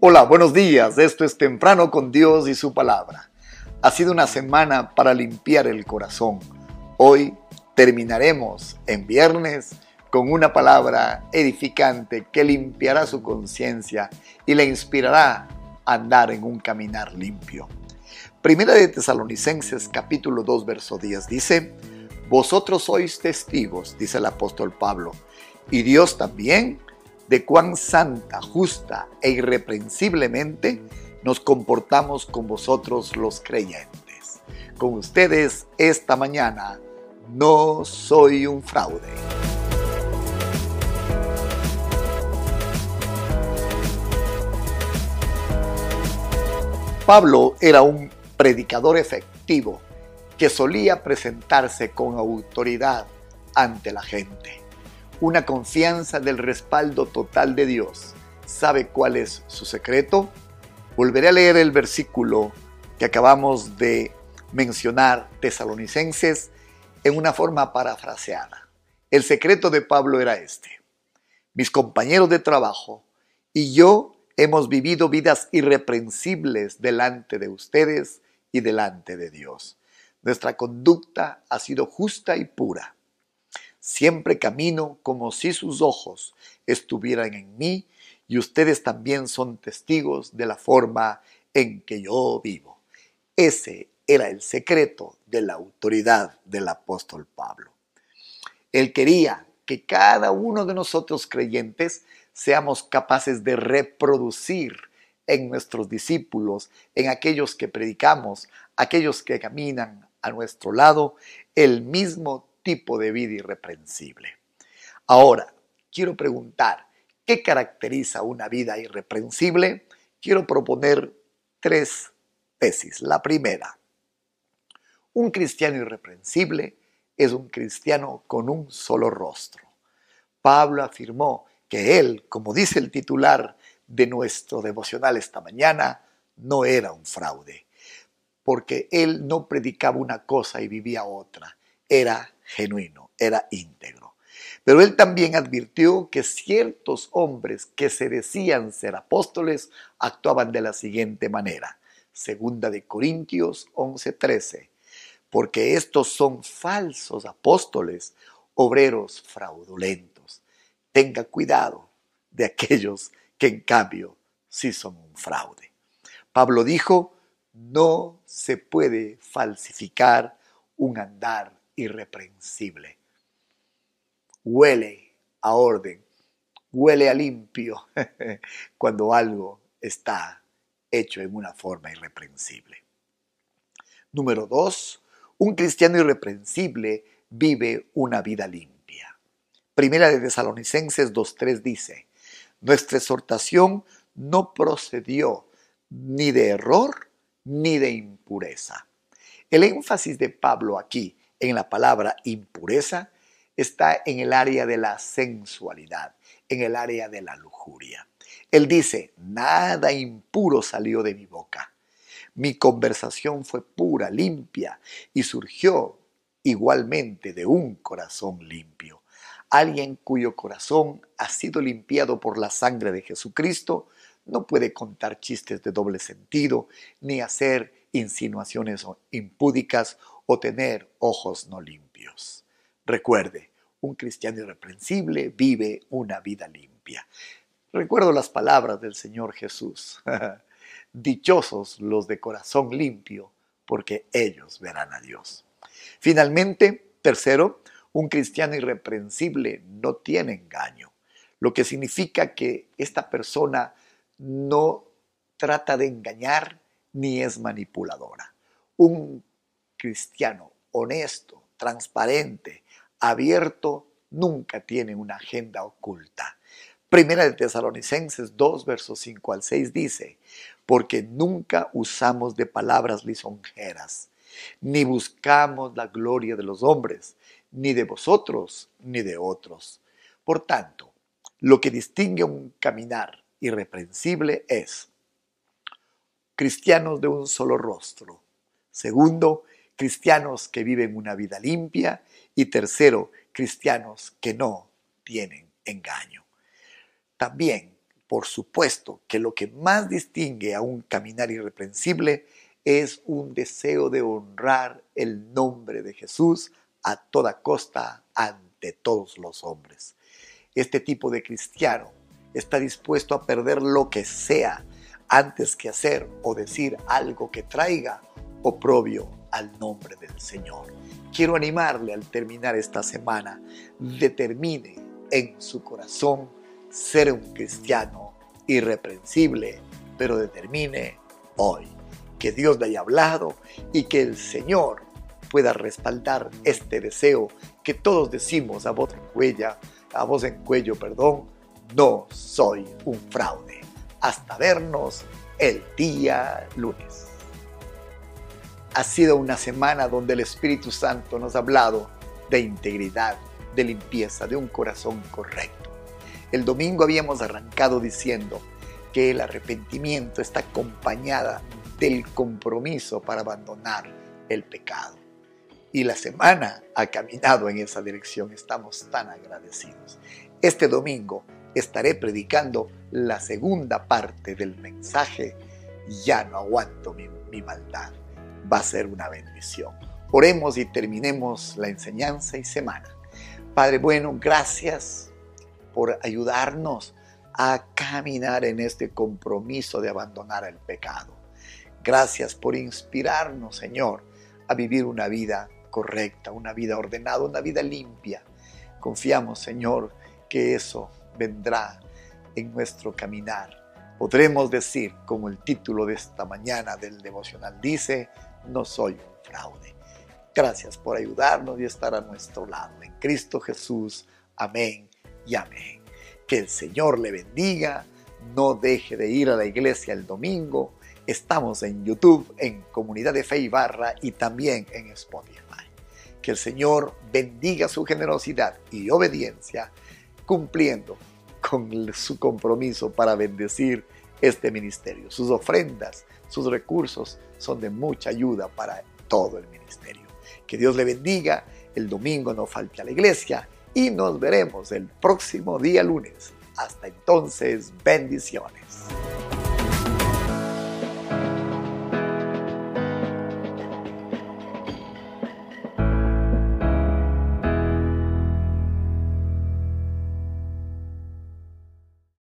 Hola, buenos días. Esto es Temprano con Dios y su palabra. Ha sido una semana para limpiar el corazón. Hoy terminaremos en viernes con una palabra edificante que limpiará su conciencia y le inspirará a andar en un caminar limpio. Primera de Tesalonicenses capítulo 2 verso 10 dice, Vosotros sois testigos, dice el apóstol Pablo, y Dios también de cuán santa, justa e irreprensiblemente nos comportamos con vosotros los creyentes. Con ustedes esta mañana, no soy un fraude. Pablo era un predicador efectivo que solía presentarse con autoridad ante la gente una confianza del respaldo total de Dios. ¿Sabe cuál es su secreto? Volveré a leer el versículo que acabamos de mencionar, tesalonicenses, en una forma parafraseada. El secreto de Pablo era este. Mis compañeros de trabajo y yo hemos vivido vidas irreprensibles delante de ustedes y delante de Dios. Nuestra conducta ha sido justa y pura. Siempre camino como si sus ojos estuvieran en mí y ustedes también son testigos de la forma en que yo vivo. Ese era el secreto de la autoridad del apóstol Pablo. Él quería que cada uno de nosotros creyentes seamos capaces de reproducir en nuestros discípulos, en aquellos que predicamos, aquellos que caminan a nuestro lado, el mismo tipo de vida irreprensible. Ahora, quiero preguntar, ¿qué caracteriza una vida irreprensible? Quiero proponer tres tesis. La primera, un cristiano irreprensible es un cristiano con un solo rostro. Pablo afirmó que él, como dice el titular de nuestro devocional esta mañana, no era un fraude, porque él no predicaba una cosa y vivía otra, era genuino, era íntegro. Pero él también advirtió que ciertos hombres que se decían ser apóstoles actuaban de la siguiente manera. Segunda de Corintios 11:13. Porque estos son falsos apóstoles, obreros fraudulentos. Tenga cuidado de aquellos que en cambio sí son un fraude. Pablo dijo, no se puede falsificar un andar irreprensible. Huele a orden, huele a limpio cuando algo está hecho en una forma irreprensible. Número dos, un cristiano irreprensible vive una vida limpia. Primera de Tesalonicenses 2.3 dice, nuestra exhortación no procedió ni de error ni de impureza. El énfasis de Pablo aquí en la palabra impureza está en el área de la sensualidad, en el área de la lujuria. Él dice, nada impuro salió de mi boca. Mi conversación fue pura, limpia y surgió igualmente de un corazón limpio. Alguien cuyo corazón ha sido limpiado por la sangre de Jesucristo no puede contar chistes de doble sentido, ni hacer insinuaciones impúdicas o tener ojos no limpios. Recuerde, un cristiano irreprensible vive una vida limpia. Recuerdo las palabras del Señor Jesús. Dichosos los de corazón limpio, porque ellos verán a Dios. Finalmente, tercero, un cristiano irreprensible no tiene engaño, lo que significa que esta persona no trata de engañar ni es manipuladora. Un cristiano honesto, transparente, abierto, nunca tiene una agenda oculta. Primera de Tesalonicenses 2, versos 5 al 6 dice, porque nunca usamos de palabras lisonjeras, ni buscamos la gloria de los hombres, ni de vosotros, ni de otros. Por tanto, lo que distingue un caminar irreprensible es cristianos de un solo rostro. Segundo, cristianos que viven una vida limpia y tercero, cristianos que no tienen engaño. También Por supuesto que lo que más distingue a un caminar irreprensible es un deseo de honrar el nombre de Jesús a toda costa ante todos los hombres. Este tipo de cristiano está dispuesto a perder lo que sea antes que hacer o decir algo que traiga oprobio al nombre del Señor. Quiero animarle al terminar esta semana, determine en su corazón ser un cristiano irreprensible, pero determine hoy que Dios le haya hablado y que el Señor pueda respaldar este deseo que todos decimos a voz en cuello, a voz en cuello, perdón, no soy un fraude. Hasta vernos el día lunes. Ha sido una semana donde el Espíritu Santo nos ha hablado de integridad, de limpieza, de un corazón correcto. El domingo habíamos arrancado diciendo que el arrepentimiento está acompañada del compromiso para abandonar el pecado. Y la semana ha caminado en esa dirección. Estamos tan agradecidos. Este domingo estaré predicando la segunda parte del mensaje, ya no aguanto mi, maldad. Va a ser una bendición. Oremos y terminemos la enseñanza y semana. Padre bueno, gracias por ayudarnos a caminar en este compromiso de abandonar el pecado. Gracias por inspirarnos, Señor, a vivir una vida correcta, una vida ordenada, una vida limpia. Confiamos, Señor, que eso vendrá en nuestro caminar. Podremos decir, como el título de esta mañana del devocional dice, no soy un fraude. Gracias por ayudarnos y estar a nuestro lado. En Cristo Jesús. Amén y amén. Que el Señor le bendiga. No deje de ir a la iglesia el domingo. Estamos en YouTube, en Comunidad de Fe y Barra y también en Spotify. Que el Señor bendiga su generosidad y obediencia cumpliendo con su compromiso para bendecir este ministerio. Sus ofrendas, sus recursos son de mucha ayuda para todo el ministerio. Que Dios le bendiga, el domingo no falte a la iglesia y nos veremos el próximo día lunes. Hasta entonces, bendiciones.